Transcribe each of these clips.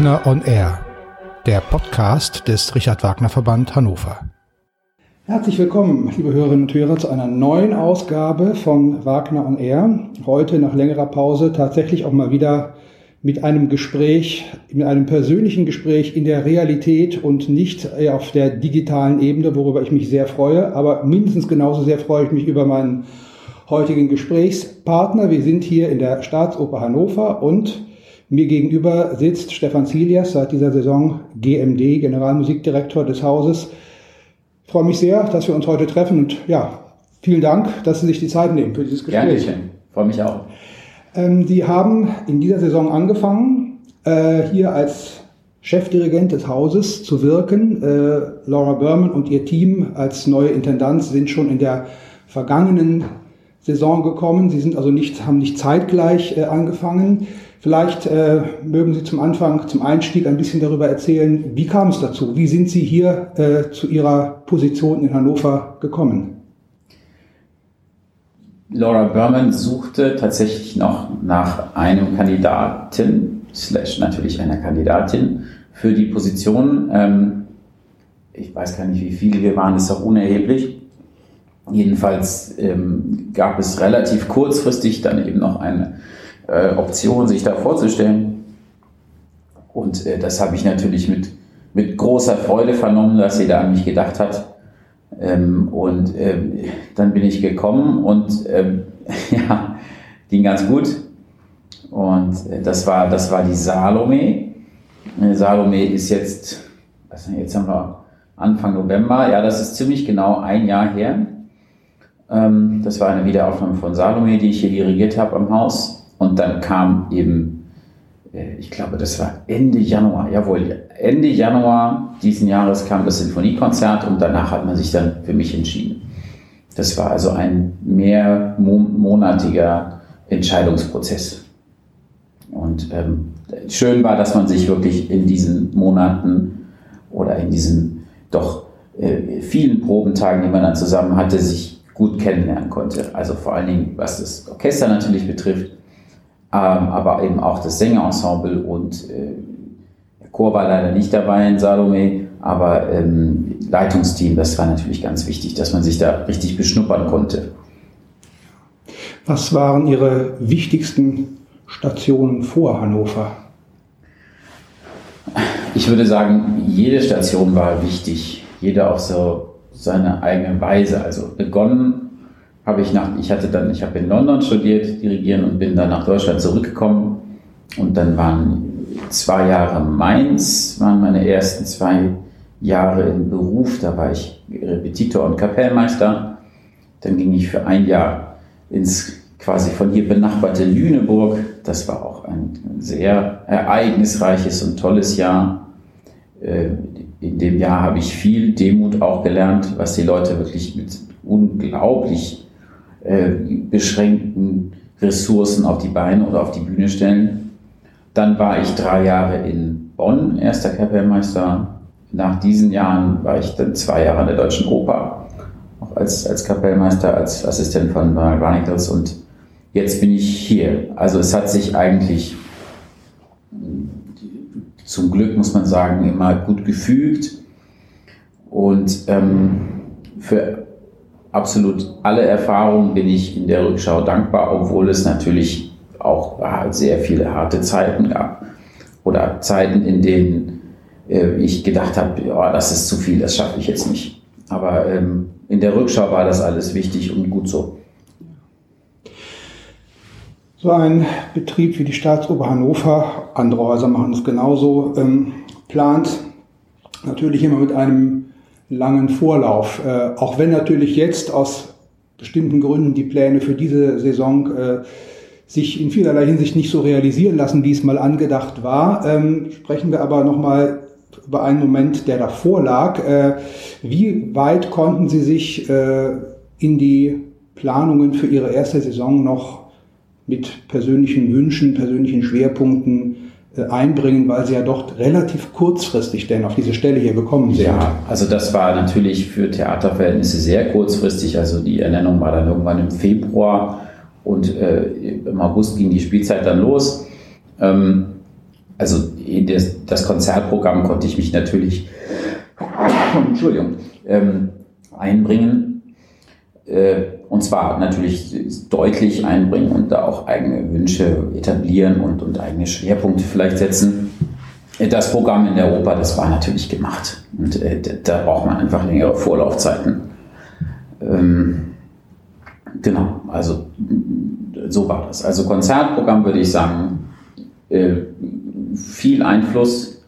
Wagner on Air, der Podcast des Richard Wagner Verband Hannover. Herzlich willkommen, liebe Hörerinnen und Hörer, zu einer neuen Ausgabe von Wagner on Air. Heute nach längerer Pause tatsächlich auch mal wieder mit einem Gespräch, mit einem persönlichen Gespräch in der Realität und nicht auf der digitalen Ebene, worüber ich mich sehr freue. Aber mindestens genauso sehr freue ich mich über meinen heutigen Gesprächspartner. Wir sind hier in der Staatsoper Hannover und mir gegenüber sitzt Stefan Zilias, seit dieser Saison GMD, Generalmusikdirektor des Hauses. Ich freue mich sehr, dass wir uns heute treffen und ja, vielen Dank, dass Sie sich die Zeit nehmen für dieses Gespräch. Gerne, freue mich auch. Ähm, Sie haben in dieser Saison angefangen, äh, hier als Chefdirigent des Hauses zu wirken. Äh, Laura Berman und ihr Team als neue Intendanz sind schon in der vergangenen Saison gekommen. Sie sind also nicht, haben nicht zeitgleich äh, angefangen. Vielleicht äh, mögen Sie zum Anfang, zum Einstieg ein bisschen darüber erzählen, wie kam es dazu? Wie sind Sie hier äh, zu Ihrer Position in Hannover gekommen? Laura Berman suchte tatsächlich noch nach einem Kandidaten, slash natürlich einer Kandidatin für die Position. Ähm, ich weiß gar nicht, wie viele wir waren, ist auch unerheblich. Jedenfalls ähm, gab es relativ kurzfristig dann eben noch eine äh, Option, sich da vorzustellen. Und äh, das habe ich natürlich mit, mit großer Freude vernommen, dass sie da an mich gedacht hat. Ähm, und ähm, dann bin ich gekommen und ähm, ja, ging ganz gut. Und äh, das, war, das war die Salome. Äh, Salome ist jetzt, was, jetzt haben wir Anfang November, ja, das ist ziemlich genau ein Jahr her. Ähm, das war eine Wiederaufnahme von Salome, die ich hier dirigiert habe am Haus. Und dann kam eben, äh, ich glaube, das war Ende Januar, jawohl, Ende Januar diesen Jahres kam das Sinfoniekonzert und danach hat man sich dann für mich entschieden. Das war also ein mehrmonatiger Entscheidungsprozess. Und ähm, schön war, dass man sich wirklich in diesen Monaten oder in diesen doch äh, vielen Probentagen, die man dann zusammen hatte, sich gut kennenlernen konnte. Also vor allen Dingen, was das Orchester natürlich betrifft, aber eben auch das Sängerensemble und äh, der Chor war leider nicht dabei in Salome, aber ähm, Leitungsteam, das war natürlich ganz wichtig, dass man sich da richtig beschnuppern konnte. Was waren Ihre wichtigsten Stationen vor Hannover? Ich würde sagen, jede Station war wichtig, jede auf so seine eigene Weise. Also begonnen habe ich nach, ich hatte dann, ich habe in London studiert, dirigieren und bin dann nach Deutschland zurückgekommen. Und dann waren zwei Jahre Mainz, waren meine ersten zwei Jahre im Beruf. Da war ich Repetitor und Kapellmeister. Dann ging ich für ein Jahr ins quasi von hier benachbarte Lüneburg. Das war auch ein sehr ereignisreiches und tolles Jahr. Äh, in dem Jahr habe ich viel Demut auch gelernt, was die Leute wirklich mit unglaublich äh, beschränkten Ressourcen auf die Beine oder auf die Bühne stellen. Dann war ich drei Jahre in Bonn, erster Kapellmeister. Nach diesen Jahren war ich dann zwei Jahre an der Deutschen Oper, auch als, als Kapellmeister, als Assistent von Bernard Barnicles und jetzt bin ich hier. Also es hat sich eigentlich zum Glück, muss man sagen, immer gut gefügt. Und ähm, für absolut alle Erfahrungen bin ich in der Rückschau dankbar, obwohl es natürlich auch sehr viele harte Zeiten gab. Oder Zeiten, in denen äh, ich gedacht habe, ja, das ist zu viel, das schaffe ich jetzt nicht. Aber ähm, in der Rückschau war das alles wichtig und gut so. So ein Betrieb wie die Staatsoper Hannover, andere Häuser machen es genauso, ähm, plant natürlich immer mit einem langen Vorlauf. Äh, auch wenn natürlich jetzt aus bestimmten Gründen die Pläne für diese Saison äh, sich in vielerlei Hinsicht nicht so realisieren lassen, wie es mal angedacht war, ähm, sprechen wir aber nochmal über einen Moment, der davor lag. Äh, wie weit konnten Sie sich äh, in die Planungen für Ihre erste Saison noch mit persönlichen Wünschen, persönlichen Schwerpunkten einbringen, weil sie ja doch relativ kurzfristig denn auf diese Stelle hier gekommen sind. Ja, also das war natürlich für Theaterverhältnisse sehr kurzfristig. Also die Ernennung war dann irgendwann im Februar und äh, im August ging die Spielzeit dann los. Ähm, also das, das Konzertprogramm konnte ich mich natürlich Entschuldigung, ähm, einbringen. Äh, und zwar natürlich deutlich einbringen und da auch eigene Wünsche etablieren und, und eigene Schwerpunkte vielleicht setzen. Das Programm in der Oper, das war natürlich gemacht. Und äh, da braucht man einfach längere Vorlaufzeiten. Ähm, genau, also so war das. Also Konzertprogramm würde ich sagen, äh, viel Einfluss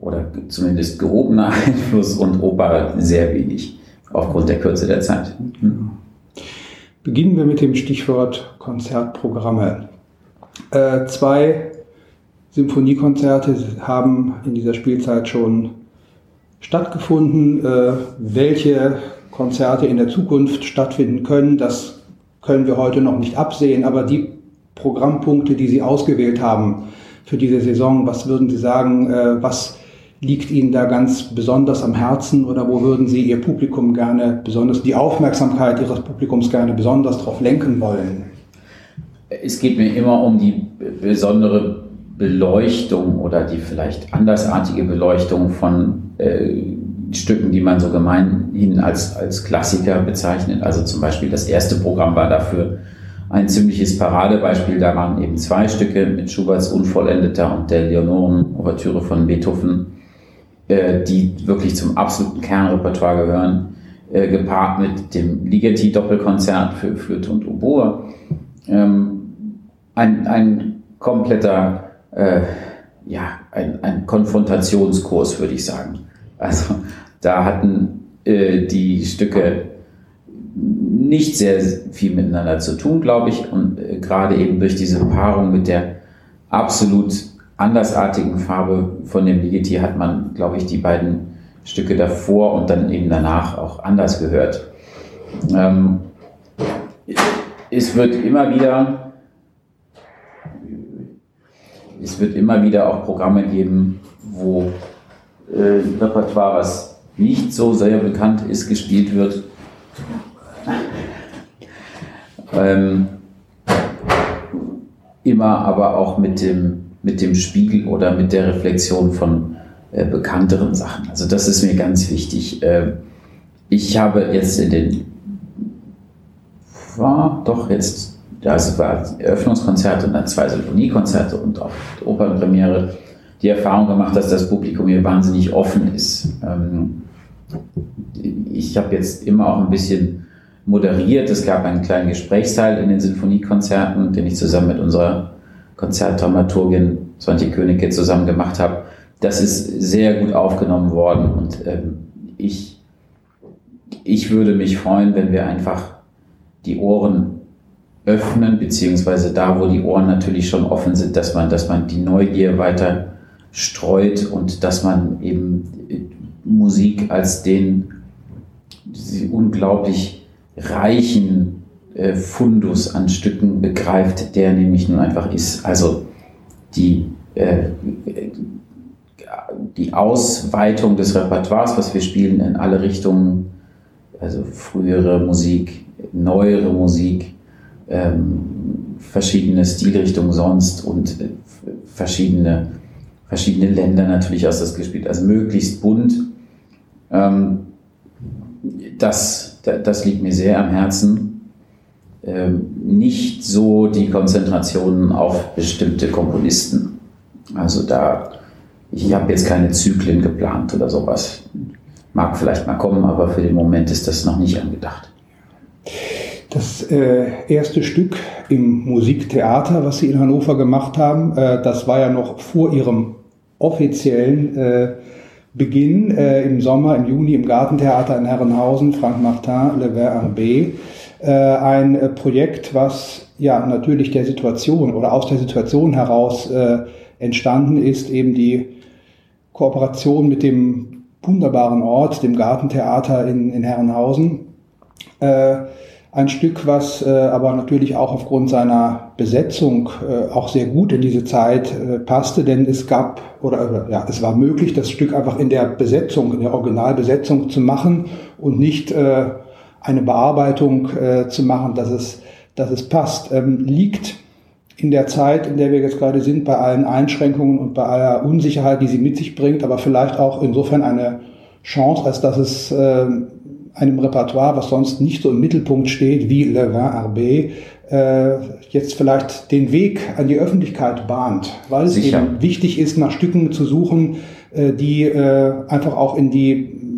oder zumindest gehobener Einfluss und Oper sehr wenig aufgrund der Kürze der Zeit. Mhm. Beginnen wir mit dem Stichwort Konzertprogramme. Äh, zwei Symphoniekonzerte haben in dieser Spielzeit schon stattgefunden. Äh, welche Konzerte in der Zukunft stattfinden können, das können wir heute noch nicht absehen, aber die Programmpunkte, die Sie ausgewählt haben für diese Saison, was würden Sie sagen, äh, was liegt Ihnen da ganz besonders am Herzen oder wo würden Sie Ihr Publikum gerne besonders, die Aufmerksamkeit Ihres Publikums gerne besonders darauf lenken wollen? Es geht mir immer um die besondere Beleuchtung oder die vielleicht andersartige Beleuchtung von äh, Stücken, die man so gemeinhin als, als Klassiker bezeichnet. Also zum Beispiel das erste Programm war dafür ein ziemliches Paradebeispiel. Da waren eben zwei Stücke mit Schuberts Unvollendeter und der Leonoren-Ouvertüre von Beethoven äh, die wirklich zum absoluten Kernrepertoire gehören, äh, gepaart mit dem Ligeti-Doppelkonzert für Flöte und Oboe. Ähm, ein, ein kompletter, äh, ja, ein, ein Konfrontationskurs, würde ich sagen. Also da hatten äh, die Stücke nicht sehr viel miteinander zu tun, glaube ich. Und äh, gerade eben durch diese Paarung mit der absolut andersartigen Farbe von dem Ligeti hat man, glaube ich, die beiden Stücke davor und dann eben danach auch anders gehört. Ähm, es wird immer wieder, es wird immer wieder auch Programme geben, wo äh, Repertoire, was nicht so sehr bekannt ist, gespielt wird. Ähm, immer aber auch mit dem mit dem Spiegel oder mit der Reflexion von äh, bekannteren Sachen. Also das ist mir ganz wichtig. Äh, ich habe jetzt in den, war doch jetzt, es war Eröffnungskonzert und dann zwei Symphoniekonzerte und auch Opernpremiere, die Erfahrung gemacht, dass das Publikum hier wahnsinnig offen ist. Ähm, ich habe jetzt immer auch ein bisschen moderiert. Es gab einen kleinen Gesprächsteil in den Sinfoniekonzerten, den ich zusammen mit unserer Konzertdramaturgin Swantje Königke zusammen gemacht habe. Das ist sehr gut aufgenommen worden und ähm, ich, ich würde mich freuen, wenn wir einfach die Ohren öffnen, beziehungsweise da, wo die Ohren natürlich schon offen sind, dass man, dass man die Neugier weiter streut und dass man eben äh, Musik als den unglaublich reichen äh, Fundus an Stücken begreift, der nämlich nun einfach ist. Also die, äh, die Ausweitung des Repertoires, was wir spielen, in alle Richtungen, also frühere Musik, neuere Musik, ähm, verschiedene Stilrichtungen sonst und äh, verschiedene, verschiedene Länder natürlich aus das gespielt, also möglichst bunt. Ähm, das, das liegt mir sehr am Herzen nicht so die Konzentration auf bestimmte Komponisten. Also da, ich habe jetzt keine Zyklen geplant oder sowas. Mag vielleicht mal kommen, aber für den Moment ist das noch nicht angedacht. Das äh, erste Stück im Musiktheater, was Sie in Hannover gemacht haben, äh, das war ja noch vor Ihrem offiziellen äh, Beginn äh, im Sommer, im Juni im Gartentheater in Herrenhausen, Frank Martin, Le Ver B. Äh, ein äh, Projekt, was ja natürlich der Situation oder aus der Situation heraus äh, entstanden ist, eben die Kooperation mit dem wunderbaren Ort, dem Gartentheater in, in Herrenhausen. Äh, ein Stück, was äh, aber natürlich auch aufgrund seiner Besetzung äh, auch sehr gut in diese Zeit äh, passte, denn es gab oder ja, es war möglich, das Stück einfach in der Besetzung, in der Originalbesetzung zu machen und nicht äh, eine Bearbeitung äh, zu machen, dass es, dass es passt. Ähm, liegt in der Zeit, in der wir jetzt gerade sind, bei allen Einschränkungen und bei aller Unsicherheit, die sie mit sich bringt, aber vielleicht auch insofern eine Chance, als dass es äh, einem Repertoire, was sonst nicht so im Mittelpunkt steht, wie Le Vin Arbé, äh, jetzt vielleicht den Weg an die Öffentlichkeit bahnt, weil es Sicher. eben wichtig ist, nach Stücken zu suchen, äh, die äh, einfach auch in die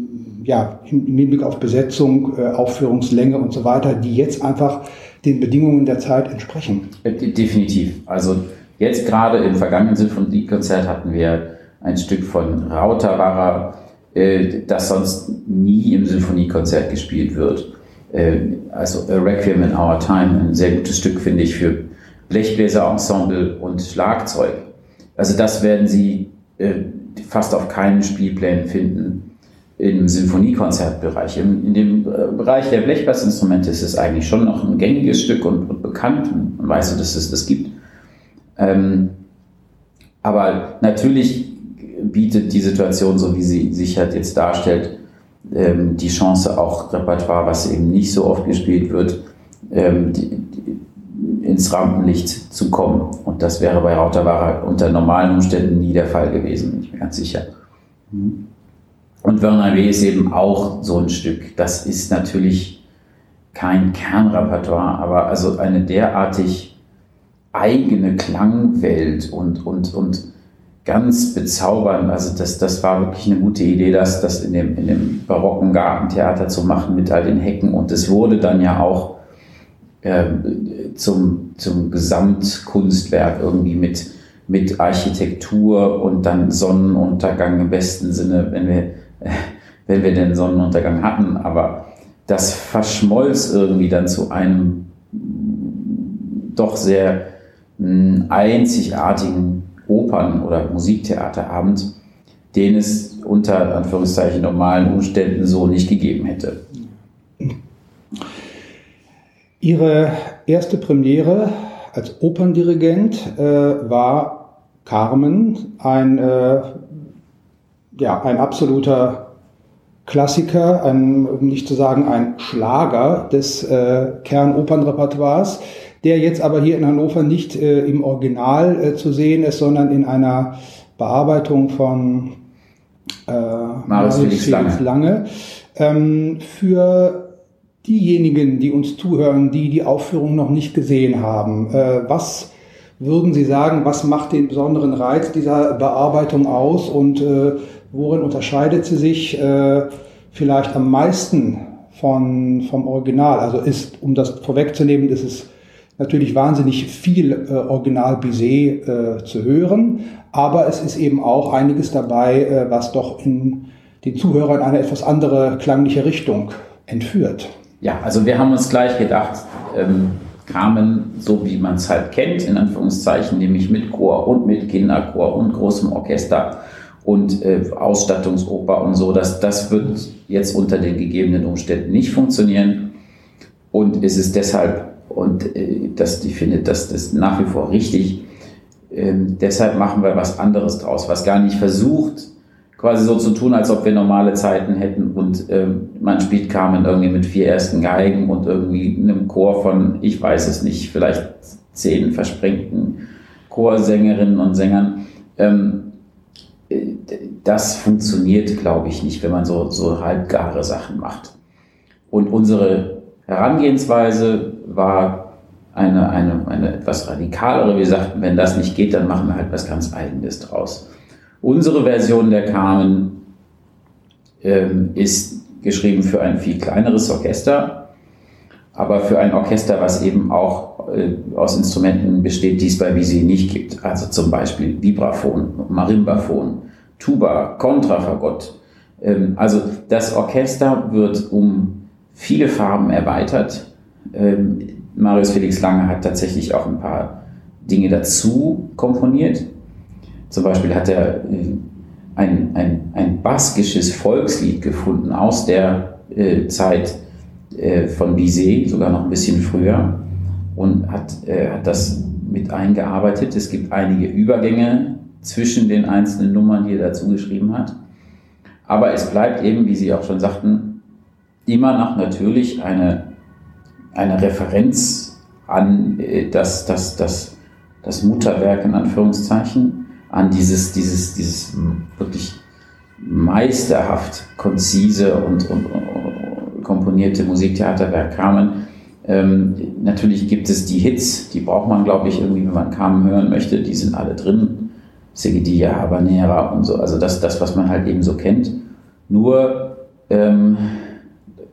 ja, im Hinblick auf Besetzung, äh, Aufführungslänge und so weiter, die jetzt einfach den Bedingungen der Zeit entsprechen. Definitiv. Also jetzt gerade im vergangenen Sinfoniekonzert hatten wir ein Stück von Rautavaara, äh, das sonst nie im Sinfoniekonzert gespielt wird. Äh, also A Requiem in Our Time, ein sehr gutes Stück, finde ich, für Blechbläserensemble und Schlagzeug. Also das werden Sie äh, fast auf keinen Spielplänen finden im Sinfoniekonzertbereich. In, in dem äh, Bereich der Blechblassinstrumente ist es eigentlich schon noch ein gängiges Stück und, und bekannt. Man weiß, dass es das gibt. Ähm, aber natürlich bietet die Situation, so wie sie sich halt jetzt darstellt, ähm, die Chance, auch Repertoire, was eben nicht so oft gespielt wird, ähm, die, die, ins Rampenlicht zu kommen. Und das wäre bei Rautavaara unter normalen Umständen nie der Fall gewesen, bin ich mir ganz sicher. Mhm. Und Werner W. ist eben auch so ein Stück. Das ist natürlich kein Kernrepertoire, aber also eine derartig eigene Klangwelt und, und, und ganz bezaubernd. Also das, das war wirklich eine gute Idee, das, das in, dem, in dem barocken Gartentheater zu machen mit all den Hecken. Und es wurde dann ja auch äh, zum, zum Gesamtkunstwerk irgendwie mit, mit Architektur und dann Sonnenuntergang im besten Sinne, wenn wir, wenn wir den Sonnenuntergang hatten. Aber das verschmolz irgendwie dann zu einem doch sehr mh, einzigartigen Opern- oder Musiktheaterabend, den es unter Anführungszeichen normalen Umständen so nicht gegeben hätte. Ihre erste Premiere als Operndirigent äh, war Carmen, ein, äh, ja, ein absoluter Klassiker, ein, um nicht zu sagen ein Schlager des äh, Kernopernrepertoires der jetzt aber hier in Hannover nicht äh, im Original äh, zu sehen ist, sondern in einer Bearbeitung von äh, Marius Felix Lange. Lange. Ähm, für diejenigen, die uns zuhören, die die Aufführung noch nicht gesehen haben, äh, was würden Sie sagen, was macht den besonderen Reiz dieser Bearbeitung aus und äh, worin unterscheidet sie sich äh, vielleicht am meisten von, vom Original? Also ist, um das vorwegzunehmen, ist es natürlich wahnsinnig viel äh, Original Bizet äh, zu hören, aber es ist eben auch einiges dabei, äh, was doch in den Zuhörern eine etwas andere klangliche Richtung entführt. Ja, also wir haben uns gleich gedacht, ähm, Carmen, so wie man es halt kennt, in Anführungszeichen, nämlich mit Chor und mit Kinderchor und großem Orchester und äh, Ausstattungsoper und so, das, das wird jetzt unter den gegebenen Umständen nicht funktionieren. Und es ist deshalb und äh, das, die findet das, das nach wie vor richtig. Ähm, deshalb machen wir was anderes draus, was gar nicht versucht, quasi so zu tun, als ob wir normale Zeiten hätten und ähm, man spielt Carmen irgendwie mit vier ersten Geigen und irgendwie einem Chor von, ich weiß es nicht, vielleicht zehn versprengten Chorsängerinnen und Sängern. Ähm, äh, das funktioniert, glaube ich, nicht, wenn man so, so halbgare Sachen macht. Und unsere Herangehensweise war eine, eine, eine etwas radikalere. Wir sagten, wenn das nicht geht, dann machen wir halt was ganz Eigenes draus. Unsere Version der Carmen ähm, ist geschrieben für ein viel kleineres Orchester, aber für ein Orchester, was eben auch äh, aus Instrumenten besteht, die es bei Visi nicht gibt. Also zum Beispiel Vibraphon, Marimbaphon, Tuba, Kontrafagott. Ähm, also das Orchester wird um viele Farben erweitert. Ähm, Marius Felix Lange hat tatsächlich auch ein paar Dinge dazu komponiert. Zum Beispiel hat er äh, ein, ein, ein baskisches Volkslied gefunden aus der äh, Zeit äh, von Bizet, sogar noch ein bisschen früher, und hat, äh, hat das mit eingearbeitet. Es gibt einige Übergänge zwischen den einzelnen Nummern, die er dazu geschrieben hat. Aber es bleibt eben, wie Sie auch schon sagten, immer noch natürlich eine eine Referenz an äh, das, das, das das Mutterwerk in Anführungszeichen, an dieses, dieses, dieses wirklich meisterhaft konzise und, und, und komponierte Musiktheaterwerk kamen. Ähm, natürlich gibt es die Hits, die braucht man, glaube ich, irgendwie, wenn man Carmen hören möchte, die sind alle drin. Seguidilla, Habanera und so, also das, das, was man halt eben so kennt. Nur ähm,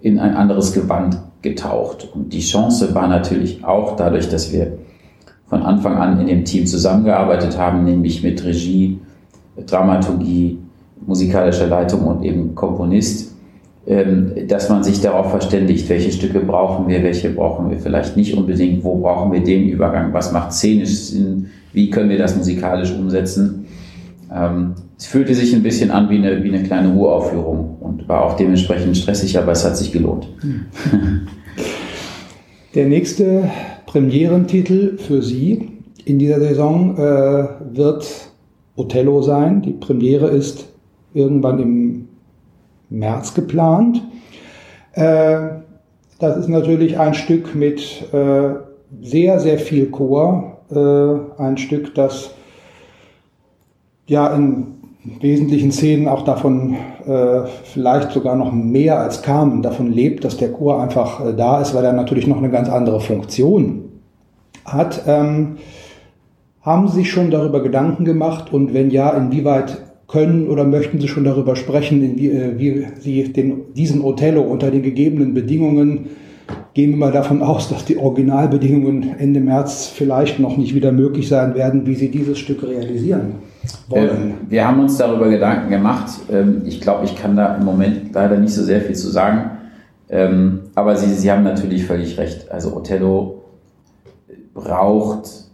in ein anderes Gewand getaucht. Und die Chance war natürlich auch dadurch, dass wir von Anfang an in dem Team zusammengearbeitet haben, nämlich mit Regie, Dramaturgie, musikalischer Leitung und eben Komponist, dass man sich darauf verständigt, welche Stücke brauchen wir, welche brauchen wir vielleicht nicht unbedingt, wo brauchen wir den Übergang, was macht szenisch Sinn, wie können wir das musikalisch umsetzen. Ähm, es fühlte sich ein bisschen an wie eine, wie eine kleine Uraufführung und war auch dementsprechend stressig, aber es hat sich gelohnt. Der nächste Premierentitel für Sie in dieser Saison äh, wird Othello sein. Die Premiere ist irgendwann im März geplant. Äh, das ist natürlich ein Stück mit äh, sehr, sehr viel Chor. Äh, ein Stück, das ja in wesentlichen Szenen auch davon vielleicht sogar noch mehr als Carmen davon lebt, dass der Chor einfach da ist, weil er natürlich noch eine ganz andere Funktion hat. Ähm, haben Sie sich schon darüber Gedanken gemacht und wenn ja, inwieweit können oder möchten Sie schon darüber sprechen, wie, äh, wie Sie den, diesen Othello unter den gegebenen Bedingungen, gehen wir mal davon aus, dass die Originalbedingungen Ende März vielleicht noch nicht wieder möglich sein werden, wie Sie dieses Stück realisieren wollen? Ähm, wir haben uns darüber Gedanken gemacht. Ähm, ich glaube, ich kann da im Moment leider nicht so sehr viel zu sagen. Ähm, aber Sie, Sie haben natürlich völlig recht. Also Othello braucht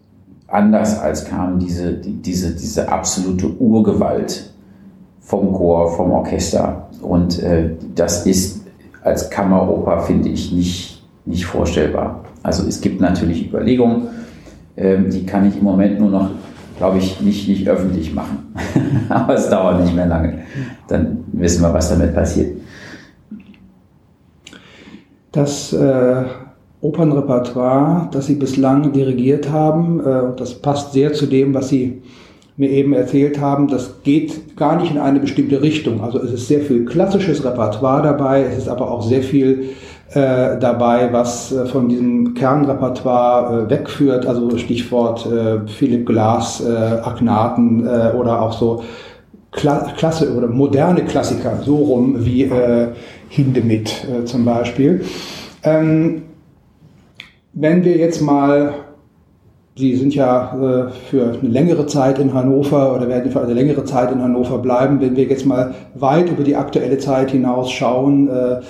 anders als kam diese, diese, diese absolute Urgewalt vom Chor, vom Orchester. Und äh, das ist als Kammeroper, finde ich, nicht, nicht vorstellbar. Also es gibt natürlich Überlegungen, ähm, die kann ich im Moment nur noch, glaube ich, nicht, nicht öffentlich machen. Aber es dauert nicht mehr lange. Dann wissen wir, was damit passiert. Das äh, Opernrepertoire, das Sie bislang dirigiert haben, äh, das passt sehr zu dem, was Sie mir eben erzählt haben, das geht gar nicht in eine bestimmte Richtung. Also es ist sehr viel klassisches Repertoire dabei, es ist aber auch sehr viel äh, dabei, was äh, von diesem Kernrepertoire wegführt, also Stichwort Philipp Glass, Agnaten oder auch so Kla Klasse oder moderne Klassiker, so rum wie Hindemith zum Beispiel. Ähm, wenn wir jetzt mal Sie sind ja äh, für eine längere Zeit in Hannover oder werden für eine längere Zeit in Hannover bleiben. Wenn wir jetzt mal weit über die aktuelle Zeit hinaus schauen, äh,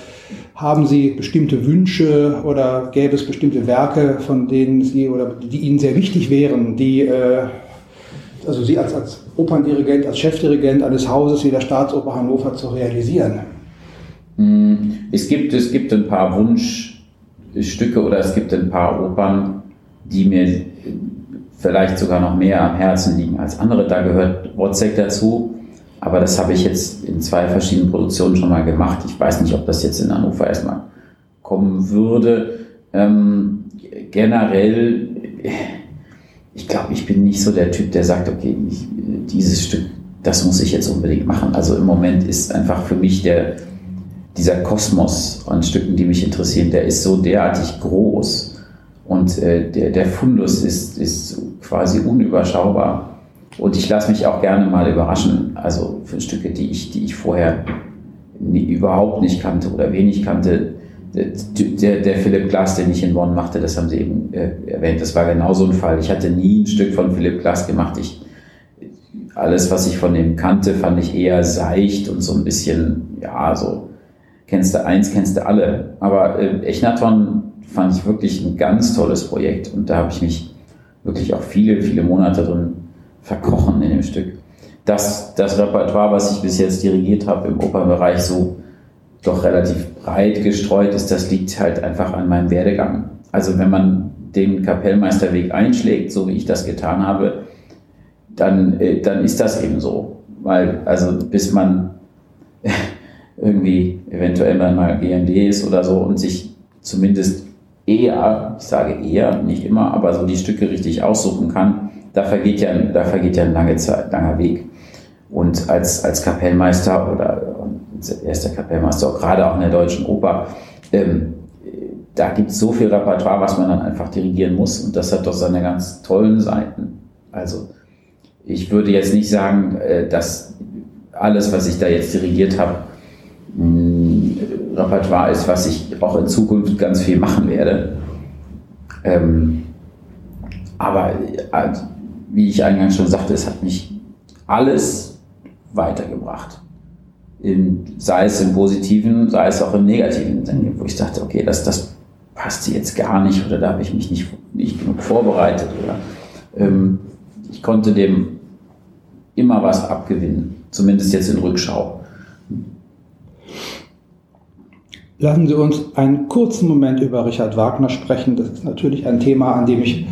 haben Sie bestimmte Wünsche oder gäbe es bestimmte Werke, von denen Sie oder die Ihnen sehr wichtig wären, die äh, also Sie als, als Operndirigent, als Chefdirigent eines Hauses wie der Staatsoper Hannover zu realisieren? Hm, es gibt, es gibt ein paar Wunschstücke oder es gibt ein paar Opern, die mir vielleicht sogar noch mehr am Herzen liegen als andere. Da gehört Wozzeck dazu. Aber das habe ich jetzt in zwei verschiedenen Produktionen schon mal gemacht. Ich weiß nicht, ob das jetzt in Hannover erstmal kommen würde. Ähm, generell, ich glaube, ich bin nicht so der Typ, der sagt, okay, ich, dieses Stück, das muss ich jetzt unbedingt machen. Also im Moment ist einfach für mich der, dieser Kosmos an Stücken, die mich interessieren, der ist so derartig groß und äh, der, der Fundus ist, ist quasi unüberschaubar. Und ich lasse mich auch gerne mal überraschen, also für Stücke, die ich, die ich vorher nie, überhaupt nicht kannte oder wenig kannte. Der, der, Philipp Glass, den ich in Bonn machte, das haben Sie eben äh, erwähnt, das war genau so ein Fall. Ich hatte nie ein Stück von Philipp Glass gemacht. Ich, alles, was ich von ihm kannte, fand ich eher seicht und so ein bisschen, ja, so, kennst du eins, kennst du alle. Aber äh, Echnaton fand ich wirklich ein ganz tolles Projekt und da habe ich mich wirklich auch viele, viele Monate drin verkrochen in dem Stück. Das, das Repertoire, was ich bis jetzt dirigiert habe im Opernbereich, so doch relativ breit gestreut ist, das liegt halt einfach an meinem Werdegang. Also wenn man den Kapellmeisterweg einschlägt, so wie ich das getan habe, dann, äh, dann ist das eben so. Weil, also bis man irgendwie eventuell mal GMD ist oder so und sich zumindest eher, ich sage eher, nicht immer, aber so die Stücke richtig aussuchen kann, da vergeht ja, da vergeht ja ein lange Zeit, langer Weg. Und als, als Kapellmeister oder erster Kapellmeister, auch gerade auch in der Deutschen Oper, ähm, da gibt es so viel Repertoire, was man dann einfach dirigieren muss. Und das hat doch seine ganz tollen Seiten. Also ich würde jetzt nicht sagen, äh, dass alles, was ich da jetzt dirigiert habe, Repertoire ist, was ich auch in Zukunft ganz viel machen werde. Ähm, aber äh, wie ich eingangs schon sagte, es hat mich alles weitergebracht. In, sei es im positiven, sei es auch im negativen Sinne, wo ich dachte, okay, das, das passt jetzt gar nicht oder da habe ich mich nicht, nicht genug vorbereitet oder ähm, ich konnte dem immer was abgewinnen, zumindest jetzt in Rückschau. Lassen Sie uns einen kurzen Moment über Richard Wagner sprechen. Das ist natürlich ein Thema, an dem ich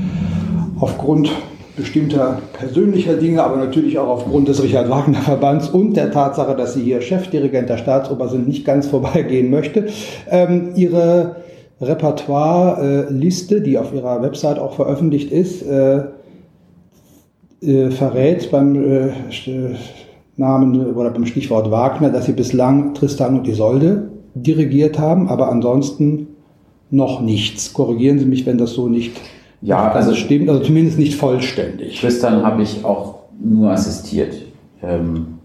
aufgrund bestimmter persönlicher Dinge, aber natürlich auch aufgrund des Richard Wagner Verbands und der Tatsache, dass Sie hier Chefdirigent der Staatsoper sind, nicht ganz vorbeigehen möchte. Ähm, Ihre Repertoire-Liste, die auf Ihrer Website auch veröffentlicht ist, äh, äh, verrät beim äh, Namen oder beim Stichwort Wagner, dass Sie bislang Tristan und Isolde dirigiert haben, aber ansonsten noch nichts. Korrigieren Sie mich, wenn das so nicht ja, also stimmt, also zumindest nicht vollständig. Tristan habe ich auch nur assistiert. Ähm,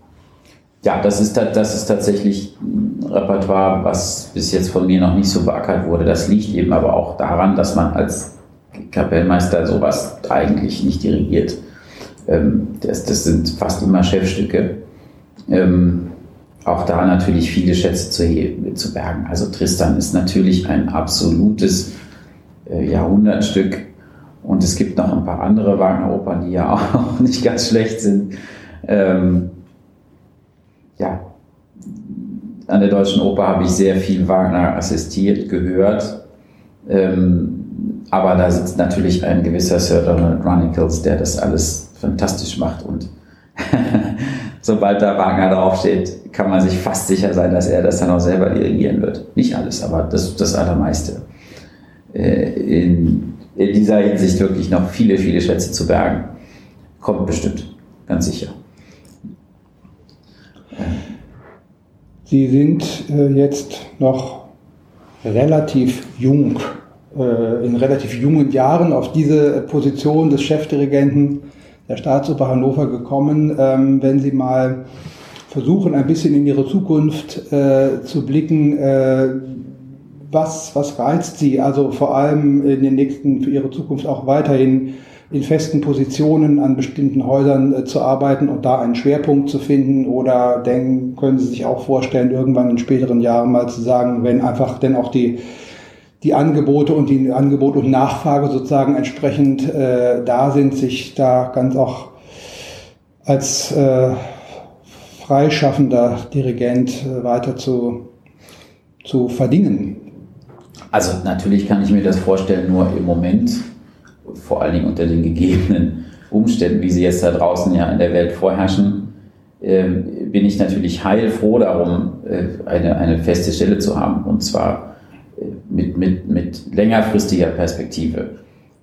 ja, das ist, das ist tatsächlich ein Repertoire, was bis jetzt von mir noch nicht so beackert wurde. Das liegt eben aber auch daran, dass man als Kapellmeister sowas eigentlich nicht dirigiert. Ähm, das, das sind fast immer Chefstücke. Ähm, auch da natürlich viele Schätze zu, zu bergen. Also Tristan ist natürlich ein absolutes äh, Jahrhundertstück. Und es gibt noch ein paar andere Wagner-Opern, die ja auch nicht ganz schlecht sind. Ähm, ja, an der Deutschen Oper habe ich sehr viel Wagner assistiert, gehört. Ähm, aber da sitzt natürlich ein gewisser Sir Donald Runicles, der das alles fantastisch macht. Und sobald da Wagner draufsteht, kann man sich fast sicher sein, dass er das dann auch selber dirigieren wird. Nicht alles, aber das, das Allermeiste. Äh, in, in dieser Hinsicht wirklich noch viele, viele Schätze zu bergen. Kommt bestimmt, ganz sicher. Sie sind äh, jetzt noch relativ jung, äh, in relativ jungen Jahren auf diese Position des Chefdirigenten der Staatsoper Hannover gekommen. Ähm, wenn Sie mal versuchen, ein bisschen in Ihre Zukunft äh, zu blicken, was, was reizt Sie? Also vor allem in den nächsten, für Ihre Zukunft auch weiterhin in festen Positionen an bestimmten Häusern äh, zu arbeiten und da einen Schwerpunkt zu finden? Oder denken, können Sie sich auch vorstellen, irgendwann in späteren Jahren mal zu sagen, wenn einfach denn auch die, die Angebote und die Angebot und Nachfrage sozusagen entsprechend äh, da sind, sich da ganz auch als äh, freischaffender Dirigent äh, weiter zu, zu verdingen? Also natürlich kann ich mir das vorstellen, nur im Moment vor allen Dingen unter den gegebenen Umständen, wie sie jetzt da draußen ja in der Welt vorherrschen, ähm, bin ich natürlich heilfroh darum, äh, eine, eine feste Stelle zu haben und zwar mit, mit, mit längerfristiger Perspektive.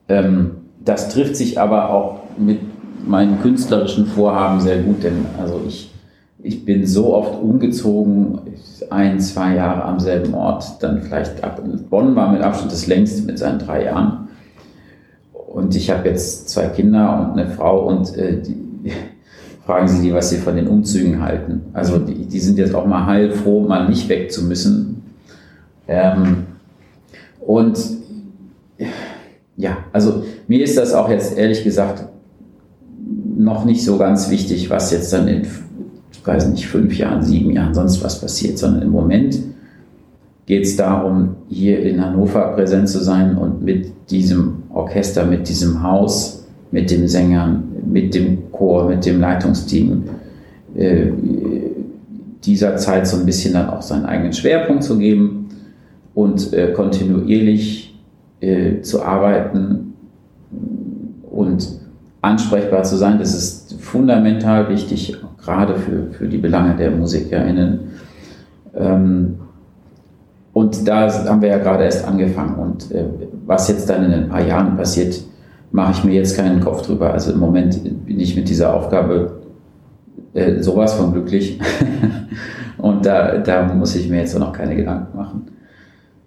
Ähm, das trifft sich aber auch mit meinen künstlerischen Vorhaben sehr gut, denn also ich, ich bin so oft umgezogen, ein, zwei Jahre am selben Ort, dann vielleicht ab. Bonn war mit Abstand das längste mit seinen drei Jahren. Und ich habe jetzt zwei Kinder und eine Frau und äh, die, fragen Sie die, was sie von den Umzügen halten. Also die, die sind jetzt auch mal heilfroh, mal nicht weg zu müssen. Ähm, und ja, also mir ist das auch jetzt ehrlich gesagt noch nicht so ganz wichtig, was jetzt dann in, ich weiß nicht, fünf Jahren, sieben Jahren, sonst was passiert, sondern im Moment geht es darum, hier in Hannover präsent zu sein und mit diesem Orchester, mit diesem Haus, mit den Sängern, mit dem Chor, mit dem Leitungsteam äh, dieser Zeit so ein bisschen dann auch seinen eigenen Schwerpunkt zu geben und äh, kontinuierlich äh, zu arbeiten und ansprechbar zu sein. Das ist fundamental wichtig, gerade für, für die Belange der MusikerInnen. Ähm, und da haben wir ja gerade erst angefangen. Und äh, was jetzt dann in ein paar Jahren passiert, mache ich mir jetzt keinen Kopf drüber. Also im Moment bin ich mit dieser Aufgabe äh, sowas von glücklich. Und da, da muss ich mir jetzt auch noch keine Gedanken machen.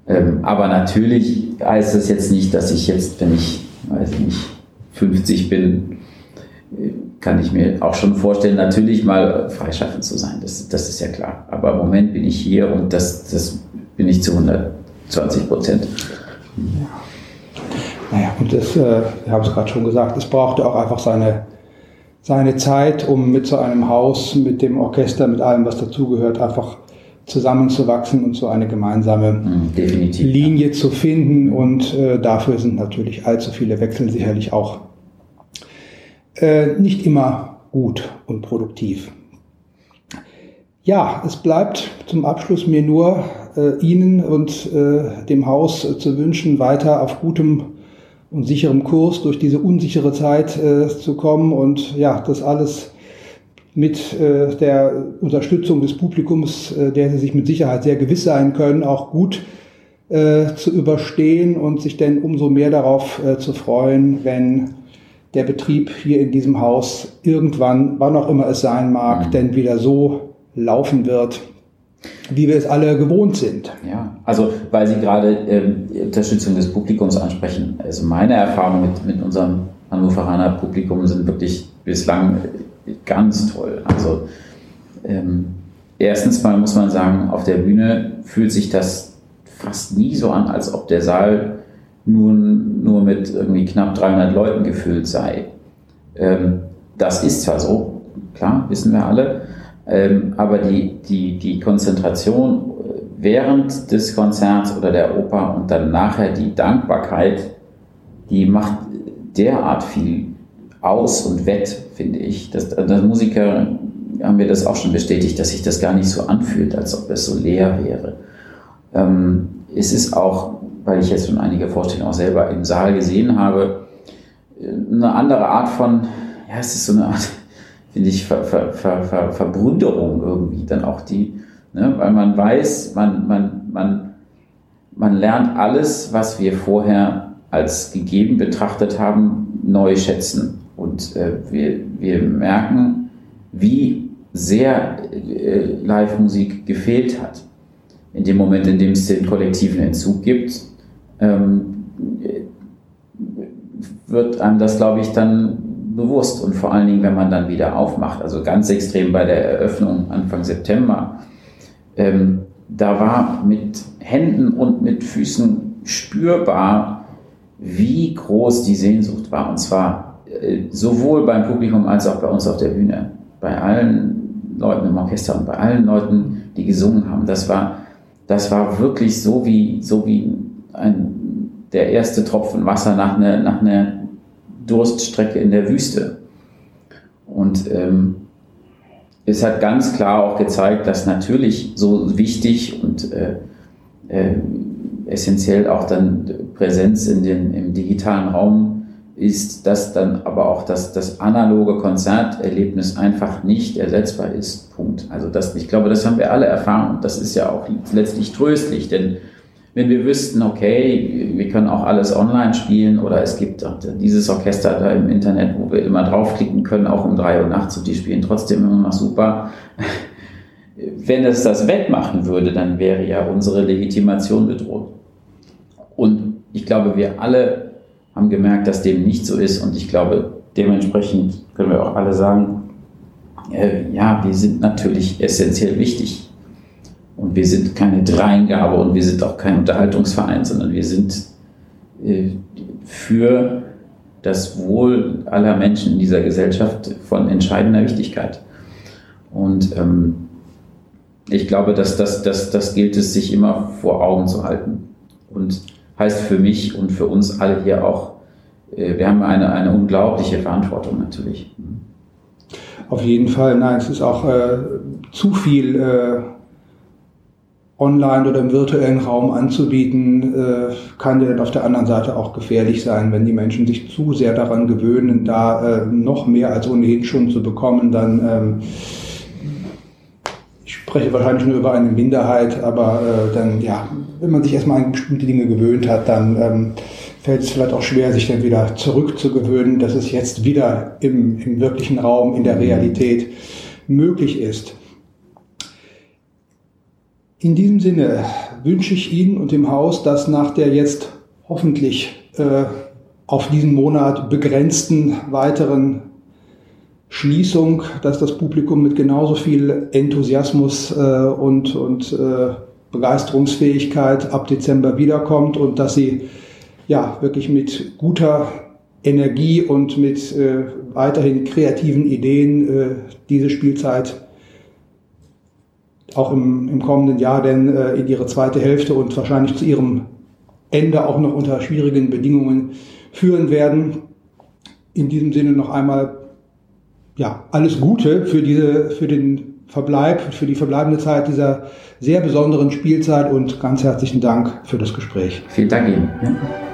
Ähm, aber natürlich heißt es jetzt nicht, dass ich jetzt, wenn ich, weiß ich nicht, 50 bin, kann ich mir auch schon vorstellen, natürlich mal freischaffend zu sein. Das, das ist ja klar. Aber im Moment bin ich hier und das, das bin ich zu 120 Prozent. Ja. Naja, und das, äh, ich habe es gerade schon gesagt, es brauchte auch einfach seine, seine Zeit, um mit so einem Haus, mit dem Orchester, mit allem, was dazugehört, einfach zusammenzuwachsen und so eine gemeinsame mhm, Linie zu finden. Und äh, dafür sind natürlich allzu viele Wechsel sicherlich auch äh, nicht immer gut und produktiv. Ja, es bleibt zum Abschluss mir nur äh, Ihnen und äh, dem Haus zu wünschen, weiter auf gutem und sicherem Kurs durch diese unsichere Zeit äh, zu kommen und ja, das alles mit äh, der Unterstützung des Publikums, äh, der Sie sich mit Sicherheit sehr gewiss sein können, auch gut äh, zu überstehen und sich denn umso mehr darauf zu freuen, wenn der Betrieb hier in diesem Haus irgendwann, wann auch immer es sein mag, mhm. denn wieder so laufen wird, wie wir es alle gewohnt sind. Ja, also weil Sie gerade ähm, die Unterstützung des Publikums ansprechen. Also meine Erfahrungen mit, mit unserem Hannoveraner Publikum sind wirklich bislang ganz toll. Also ähm, erstens mal muss man sagen, auf der Bühne fühlt sich das fast nie so an, als ob der Saal nur, nur mit irgendwie knapp 300 Leuten gefüllt sei. Ähm, das ist zwar so, klar, wissen wir alle, ähm, aber die, die, die Konzentration während des Konzerts oder der Oper und dann nachher die Dankbarkeit, die macht derart viel aus und wett, finde ich. Das, das Musiker haben mir das auch schon bestätigt, dass sich das gar nicht so anfühlt, als ob es so leer wäre. Ähm, es ist auch, weil ich jetzt schon einige Vorstellungen auch selber im Saal gesehen habe, eine andere Art von, ja, es ist so eine Art, finde ich, Ver, Ver, Ver, Verbrüderung irgendwie dann auch die, ne, weil man weiß, man, man, man, man lernt alles, was wir vorher als gegeben betrachtet haben, neu schätzen. Und äh, wir, wir merken, wie sehr äh, Live-Musik gefehlt hat. In dem Moment, in dem es den kollektiven Entzug gibt, ähm, wird einem das, glaube ich, dann bewusst und vor allen Dingen, wenn man dann wieder aufmacht. Also ganz extrem bei der Eröffnung Anfang September. Ähm, da war mit Händen und mit Füßen spürbar, wie groß die Sehnsucht war. Und zwar sowohl beim Publikum als auch bei uns auf der Bühne, bei allen Leuten im Orchester und bei allen Leuten, die gesungen haben, das war, das war wirklich so wie, so wie ein, der erste Tropfen Wasser nach einer, nach einer Durststrecke in der Wüste. Und ähm, es hat ganz klar auch gezeigt, dass natürlich so wichtig und äh, äh, essentiell auch dann Präsenz in den, im digitalen Raum ist, dass dann aber auch das, das analoge Konzerterlebnis einfach nicht ersetzbar ist. Punkt. Also das, ich glaube, das haben wir alle erfahren und das ist ja auch letztlich tröstlich, denn wenn wir wüssten, okay, wir können auch alles online spielen oder es gibt dieses Orchester da im Internet, wo wir immer draufklicken können, auch um drei Uhr nachts und die spielen trotzdem immer noch super. Wenn es das wettmachen würde, dann wäre ja unsere Legitimation bedroht. Und ich glaube, wir alle haben gemerkt, dass dem nicht so ist und ich glaube, dementsprechend können wir auch alle sagen, äh, ja, wir sind natürlich essentiell wichtig. Und wir sind keine Dreingabe und wir sind auch kein Unterhaltungsverein, sondern wir sind äh, für das Wohl aller Menschen in dieser Gesellschaft von entscheidender Wichtigkeit. Und ähm, ich glaube, dass das, das, das gilt es, sich immer vor Augen zu halten. Und heißt für mich und für uns alle hier auch, äh, wir haben eine, eine unglaubliche Verantwortung natürlich. Auf jeden Fall, nein, es ist auch äh, zu viel äh, online oder im virtuellen Raum anzubieten, äh, kann dann auf der anderen Seite auch gefährlich sein, wenn die Menschen sich zu sehr daran gewöhnen, da äh, noch mehr als ohnehin schon zu bekommen, dann ähm, spreche wahrscheinlich nur über eine Minderheit, aber äh, dann ja, wenn man sich erstmal an bestimmte Dinge gewöhnt hat, dann ähm, fällt es vielleicht auch schwer, sich dann wieder zurückzugewöhnen, dass es jetzt wieder im, im wirklichen Raum, in der Realität möglich ist. In diesem Sinne wünsche ich Ihnen und dem Haus, dass nach der jetzt hoffentlich äh, auf diesen Monat begrenzten weiteren Schließung, dass das Publikum mit genauso viel Enthusiasmus äh, und, und äh, Begeisterungsfähigkeit ab Dezember wiederkommt und dass sie ja wirklich mit guter Energie und mit äh, weiterhin kreativen Ideen äh, diese Spielzeit auch im, im kommenden Jahr denn äh, in ihre zweite Hälfte und wahrscheinlich zu ihrem Ende auch noch unter schwierigen Bedingungen führen werden. In diesem Sinne noch einmal ja, alles Gute für, diese, für den Verbleib, für die verbleibende Zeit dieser sehr besonderen Spielzeit und ganz herzlichen Dank für das Gespräch. Vielen Dank Ihnen. Ja.